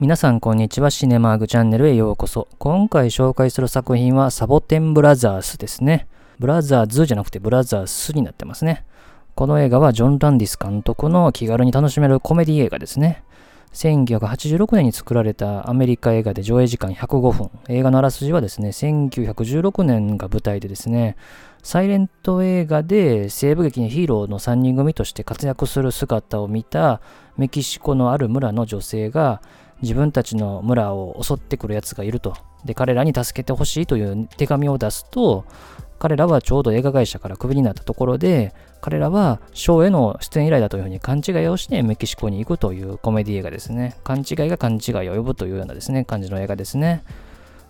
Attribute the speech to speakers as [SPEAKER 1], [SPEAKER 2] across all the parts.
[SPEAKER 1] 皆さんこんにちは。シネマーグチャンネルへようこそ。今回紹介する作品はサボテンブラザースですね。ブラザーズじゃなくてブラザースになってますね。この映画はジョン・ランディス監督の気軽に楽しめるコメディ映画ですね。1986年に作られたアメリカ映画で上映時間105分。映画のあらすじはですね、1916年が舞台でですね、サイレント映画で西部劇のヒーローの3人組として活躍する姿を見たメキシコのある村の女性が自分たちの村を襲ってくる奴がいると。で、彼らに助けてほしいという手紙を出すと、彼らはちょうど映画会社からクビになったところで、彼らはショーへの出演依頼だというふうに勘違いをしてメキシコに行くというコメディ映画ですね。勘違いが勘違いを呼ぶというようなですね、感じの映画ですね。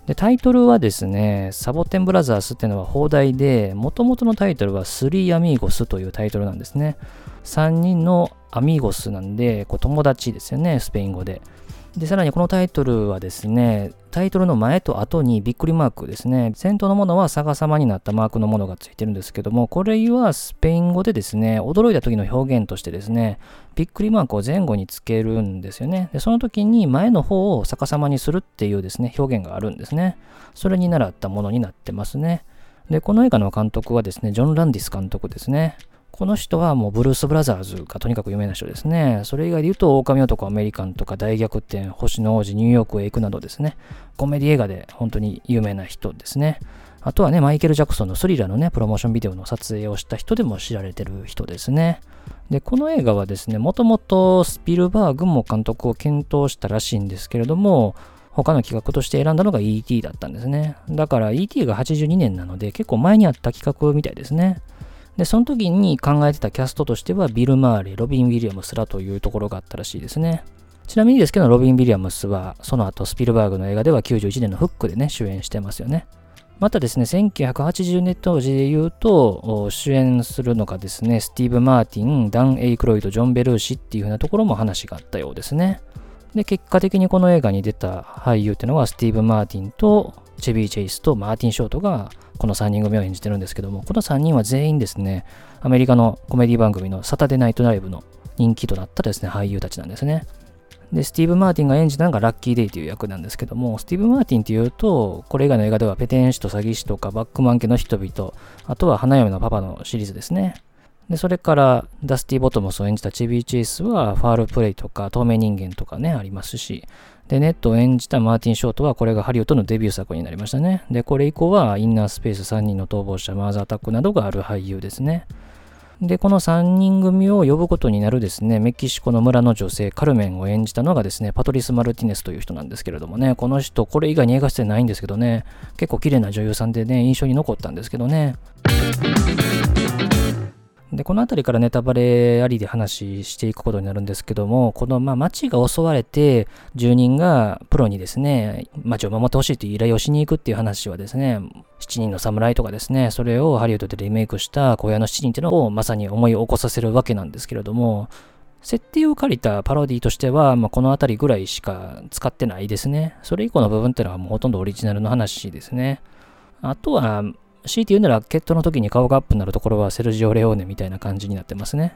[SPEAKER 1] で、タイトルはですね、サボテンブラザースっていうのは放題で、もともとのタイトルはスリーアミーゴスというタイトルなんですね。3人のアミーゴスなんで、こう友達ですよね、スペイン語で。で、さらにこのタイトルはですね、タイトルの前と後にびっくりマークですね。先頭のものは逆さまになったマークのものがついてるんですけども、これはスペイン語でですね、驚いた時の表現としてですね、びっくりマークを前後につけるんですよね。で、その時に前の方を逆さまにするっていうですね、表現があるんですね。それに習ったものになってますね。で、この映画の監督はですね、ジョン・ランディス監督ですね。この人はもうブルース・ブラザーズがとにかく有名な人ですね。それ以外で言うと、狼男アメリカンとか大逆転、星の王子、ニューヨークへ行くなどですね。コメディ映画で本当に有名な人ですね。あとはね、マイケル・ジャクソンのスリラーのね、プロモーションビデオの撮影をした人でも知られてる人ですね。で、この映画はですね、もともとスピルバーグも監督を検討したらしいんですけれども、他の企画として選んだのが E.T. だったんですね。だから E.T. が82年なので結構前にあった企画みたいですね。で、その時に考えてたキャストとしては、ビル・マーレ、ロビン・ウィリアムスらというところがあったらしいですね。ちなみにですけど、ロビン・ウィリアムスは、その後、スピルバーグの映画では91年のフックでね、主演してますよね。またですね、1980年当時で言うと、主演するのがですね、スティーブ・マーティン、ダン・エイクロイド、ジョン・ベルーシっていう風なところも話があったようですね。で、結果的にこの映画に出た俳優っていうのは、スティーブ・マーティンと、チェビー・チェイスとマーティン・ショートがこの3人組を演じてるんですけども、この3人は全員ですね、アメリカのコメディ番組のサタデーナイトライブの人気となったですね、俳優たちなんですね。で、スティーブ・マーティンが演じたのがラッキーデイという役なんですけども、スティーブ・マーティンっていうと、これ以外の映画ではペテン師と詐欺師とかバックマン家の人々、あとは花嫁のパパのシリーズですね。で、それからダスティ・ボトムスを演じたチビー・チェイスはファールプレイとか透明人間とかね、ありますし、で、ネットを演じたマーティン・ショートは、これがハリウッドのデビュー作になりましたね。で、これ以降は、インナースペース3人の逃亡者、マーズ・アタックなどがある俳優ですね。で、この3人組を呼ぶことになるですね、メキシコの村の女性、カルメンを演じたのがですね、パトリス・マルティネスという人なんですけれどもね、この人、これ以外に映画出演ないんですけどね、結構綺麗な女優さんでね、印象に残ったんですけどね。で、この辺りからネタバレありで話していくことになるんですけども、この、まあ、町が襲われて、住人がプロにですね、町を守ってほしいという依頼をしに行くっていう話はですね、7人の侍とかですね、それをハリウッドでリメイクした小屋の7人っていうのをまさに思い起こさせるわけなんですけれども、設定を借りたパロディとしては、まあ、この辺りぐらいしか使ってないですね。それ以降の部分っていうのはもうほとんどオリジナルの話ですね。あとは、強いて言うなら、ケットの時に顔がアップになるところはセルジオ・レオーネみたいな感じになってますね。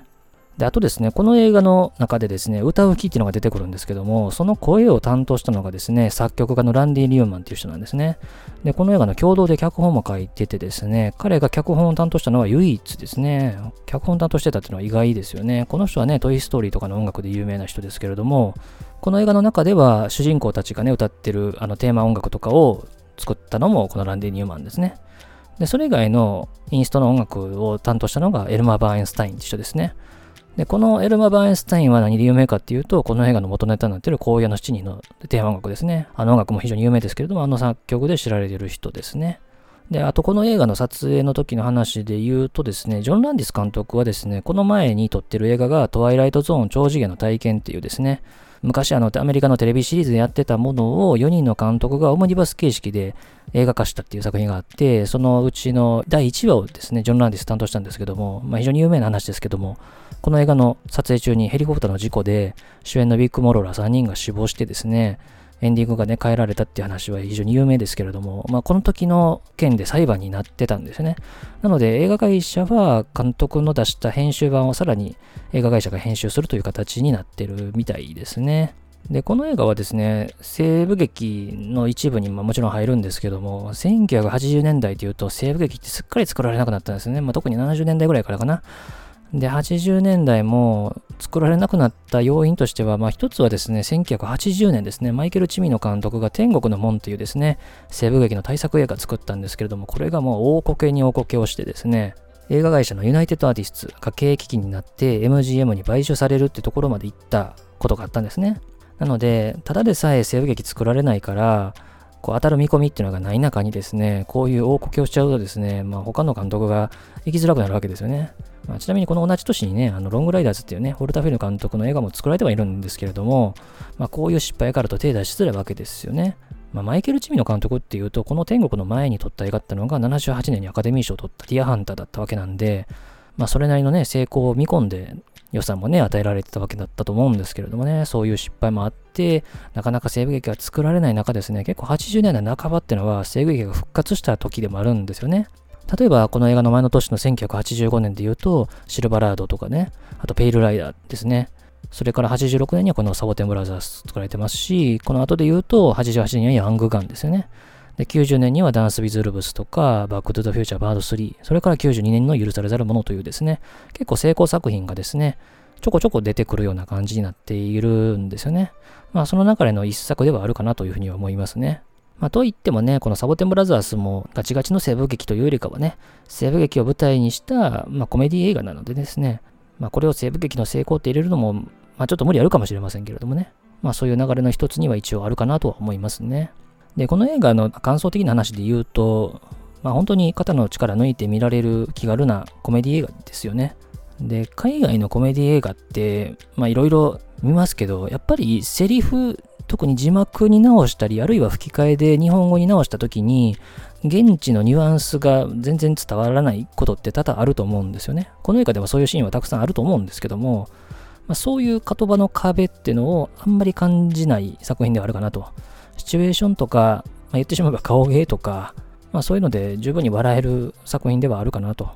[SPEAKER 1] で、あとですね、この映画の中でですね、歌う木っていうのが出てくるんですけども、その声を担当したのがですね、作曲家のランディ・リューマンっていう人なんですね。で、この映画の共同で脚本も書いててですね、彼が脚本を担当したのは唯一ですね、脚本担当してたっていうのは意外ですよね。この人はね、トイ・ストーリーとかの音楽で有名な人ですけれども、この映画の中では主人公たちがね、歌ってるあのテーマ音楽とかを作ったのもこのランディ・ニューマンですね。で、それ以外のインストの音楽を担当したのがエルマ・バーエンスタインって人ですね。で、このエルマ・バーエンスタインは何で有名かっていうと、この映画の元ネタになっている荒野の七人のテーマ音楽ですね。あの音楽も非常に有名ですけれども、あの作曲で知られている人ですね。で、あとこの映画の撮影の時の話で言うとですね、ジョン・ランディス監督はですね、この前に撮ってる映画がトワイライトゾーン超次元の体験っていうですね、昔あのアメリカのテレビシリーズでやってたものを4人の監督がオムニバス形式で映画化したっていう作品があって、そのうちの第1話をですね、ジョン・ランディス担当したんですけども、まあ、非常に有名な話ですけども、この映画の撮影中にヘリコプターの事故で主演のビッグ・モローラ3人が死亡してですね、エンディングがね、変えられたっていう話は非常に有名ですけれども、まあ、この時の件で裁判になってたんですね。なので、映画会社は監督の出した編集版をさらに映画会社が編集するという形になってるみたいですね。で、この映画はですね、西部劇の一部にもちろん入るんですけども、1980年代というと西部劇ってすっかり作られなくなったんですね。まあ、特に70年代ぐらいからかな。で、80年代も作られなくなった要因としては、まあ一つはですね、1980年ですね、マイケル・チミノ監督が天国の門というですね、西部劇の大作映画作ったんですけれども、これがもう大こけに大こけをしてですね、映画会社のユナイテッドアーティストが経営危機になって MGM に買収されるってところまで行ったことがあったんですね。なので、ただでさえ西部劇作られないから、こう当たる見込みっていうのがない中にですね、こういう大こけをしちゃうとですね、まあ、他の監督が行きづらくなるわけですよね。まあ、ちなみにこの同じ年にね、あのロングライダーズっていうね、ホルタフィル監督の映画も作られてはいるんですけれども、まあ、こういう失敗からと手出しづらいわけですよね。まあ、マイケル・チミの監督っていうと、この天国の前に撮った映画ってのが78年にアカデミー賞を取ったディアハンターだったわけなんで、まあ、それなりのね、成功を見込んで予算もね、与えられてたわけだったと思うんですけれどもね、そういう失敗もあって、なかなか西部劇が作られない中ですね、結構80年代半ばっていうのは西部劇が復活した時でもあるんですよね。例えば、この映画の前の年の1985年で言うと、シルバラードとかね、あとペイルライダーですね。それから86年にはこのサボテンブラザーズ作られてますし、この後で言うと、88年にはヤングガンですよね。で、90年にはダンス・ウィズ・ルブスとか、バック・トゥ・ザ・フューチャー・バード3、それから92年の許されざる者というですね、結構成功作品がですね、ちょこちょこ出てくるような感じになっているんですよね。まあ、その中での一作ではあるかなというふうには思いますね。まあ、といってもね、このサボテンブラザーズもガチガチの西部劇というよりかはね、西部劇を舞台にした、まあ、コメディ映画なのでですね、まあ、これを西部劇の成功って入れるのも、まあ、ちょっと無理あるかもしれませんけれどもね、まあ、そういう流れの一つには一応あるかなとは思いますね。で、この映画の感想的な話で言うと、まあ、本当に肩の力抜いて見られる気軽なコメディ映画ですよね。で、海外のコメディ映画って、まあいろいろ見ますけど、やっぱりセリフ、特に字幕に直したり、あるいは吹き替えで日本語に直した時に、現地のニュアンスが全然伝わらないことって多々あると思うんですよね。この映画でもそういうシーンはたくさんあると思うんですけども、まあ、そういう言葉の壁っていうのをあんまり感じない作品ではあるかなと。シチュエーションとか、まあ、言ってしまえば顔芸とか、まあ、そういうので十分に笑える作品ではあるかなと、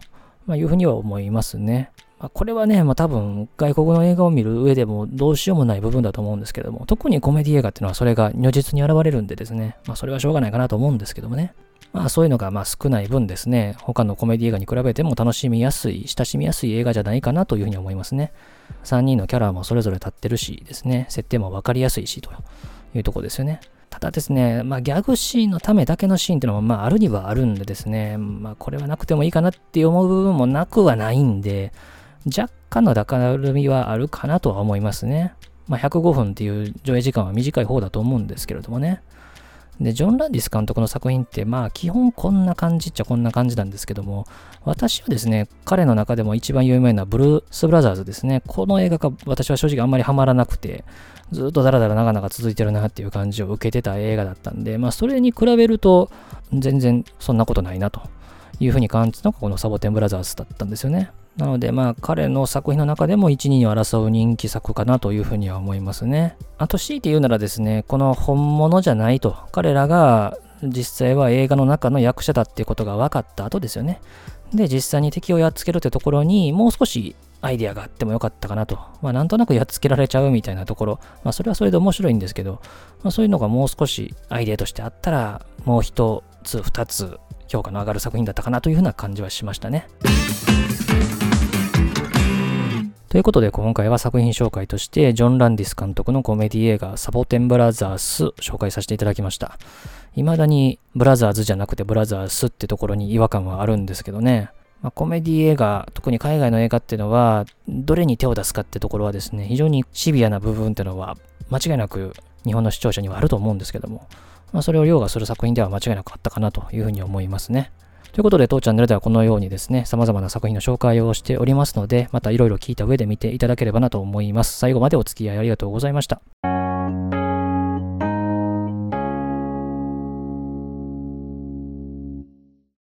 [SPEAKER 1] まあ、いうふうには思いますね。まあ、これはね、まあ、多分外国の映画を見る上でもどうしようもない部分だと思うんですけども、特にコメディ映画っていうのはそれが如実に現れるんでですね、まあ、それはしょうがないかなと思うんですけどもね。まあそういうのがまあ少ない分ですね、他のコメディ映画に比べても楽しみやすい、親しみやすい映画じゃないかなというふうに思いますね。3人のキャラもそれぞれ立ってるしですね、設定もわかりやすいしというとこですよね。ただですね、まあ、ギャグシーンのためだけのシーンっていうのも、まあ、あるにはあるんでですね、まあ、これはなくてもいいかなって思う部分もなくはないんで、若干の高るみはあるかなとは思いますね。まあ、105分っていう上映時間は短い方だと思うんですけれどもね。で、ジョン・ランディス監督の作品って、まあ、基本こんな感じっちゃこんな感じなんですけども、私はですね、彼の中でも一番有名なブルース・ブラザーズですね。この映画が私は正直あんまりハマらなくて、ずっとダラダラ長々続いてるなっていう感じを受けてた映画だったんで、まあ、それに比べると、全然そんなことないなというふうに感じたのがこのサボテン・ブラザーズだったんですよね。なので、まあ、彼の作品の中でも1、2を争う人気作かなというふうには思いますね。あと、強いて言うならですね、この本物じゃないと、彼らが実際は映画の中の役者だっていうことが分かった後ですよね。で、実際に敵をやっつけるってところに、もう少しアイデアがあってもよかったかなと。まあ、なんとなくやっつけられちゃうみたいなところ。まあ、それはそれで面白いんですけど、まあ、そういうのがもう少しアイデアとしてあったら、もう一つ、二つ、評価の上がる作品だったかなというふうな感じはしましたね。ということで今回は作品紹介としてジョン・ランディス監督のコメディ映画サボテンブラザース紹介させていただきました。未だにブラザーズじゃなくてブラザースってところに違和感はあるんですけどね。まあ、コメディ映画、特に海外の映画っていうのは、どれに手を出すかってところはですね、非常にシビアな部分っていうのは間違いなく日本の視聴者にはあると思うんですけども、まあ、それを凌駕する作品では間違いなくあったかなというふうに思いますね。ということで、当チャンネルではこのようにですね、様々な作品の紹介をしておりますので、またいろいろ聞いた上で見ていただければなと思います。最後までお付き合いありがとうございました。